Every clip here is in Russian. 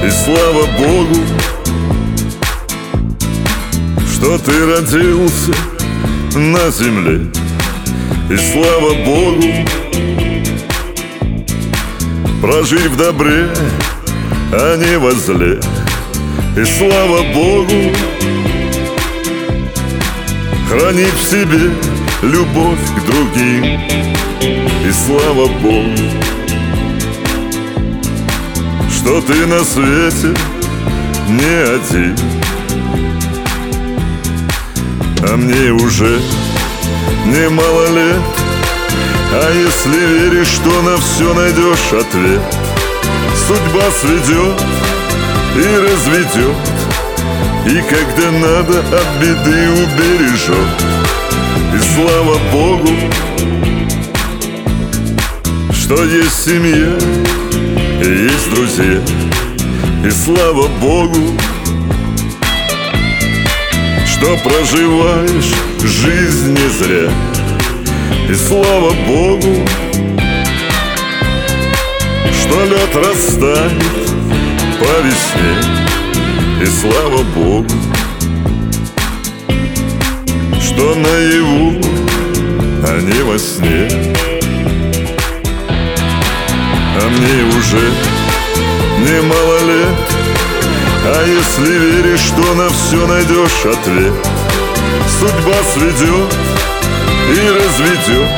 И слава Богу, что ты родился на земле. И слава Богу, прожить в добре, а не во зле. И слава Богу, хранить в себе любовь к другим. И слава Богу, что ты на свете не один. А мне уже немало лет А если веришь, что на все найдешь ответ? Судьба сведет и разведет И когда надо от беды убережет И слава Богу, что есть семья и есть друзья. И слава Богу, что проживаешь жизнь не зря И слава Богу, что лед растает по весне. И слава Богу, что наяву, а не во сне. А мне уже немало лет. А если веришь, что на все найдешь ответ. Судьба сведет и разведет.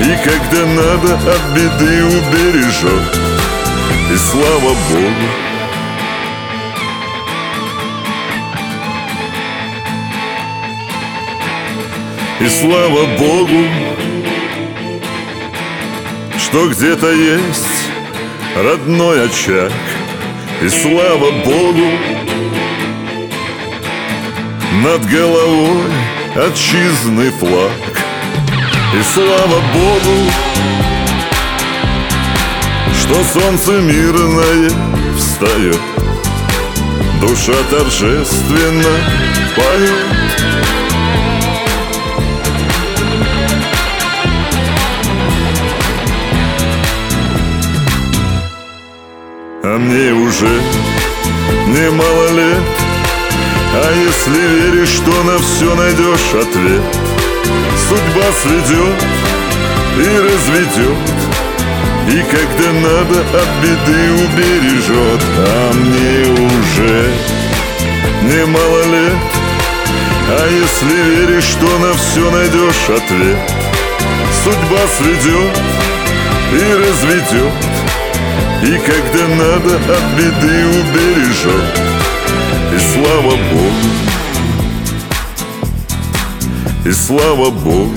И когда надо от беды убережет. И слава Богу. И слава Богу, что где-то есть родной очаг. И слава Богу, над головой отчизны флаг И слава Богу, что солнце мирное встает. Душа торжественно поет. А мне уже немало лет. А если веришь, что на все найдешь ответ Судьба сведет и разведет. И когда надо от беды убережет. А мне уже немало лет. А если веришь, что на все найдешь ответ? Судьба сведет и разведет и когда надо от беды убережет. И слава Богу И слава Богу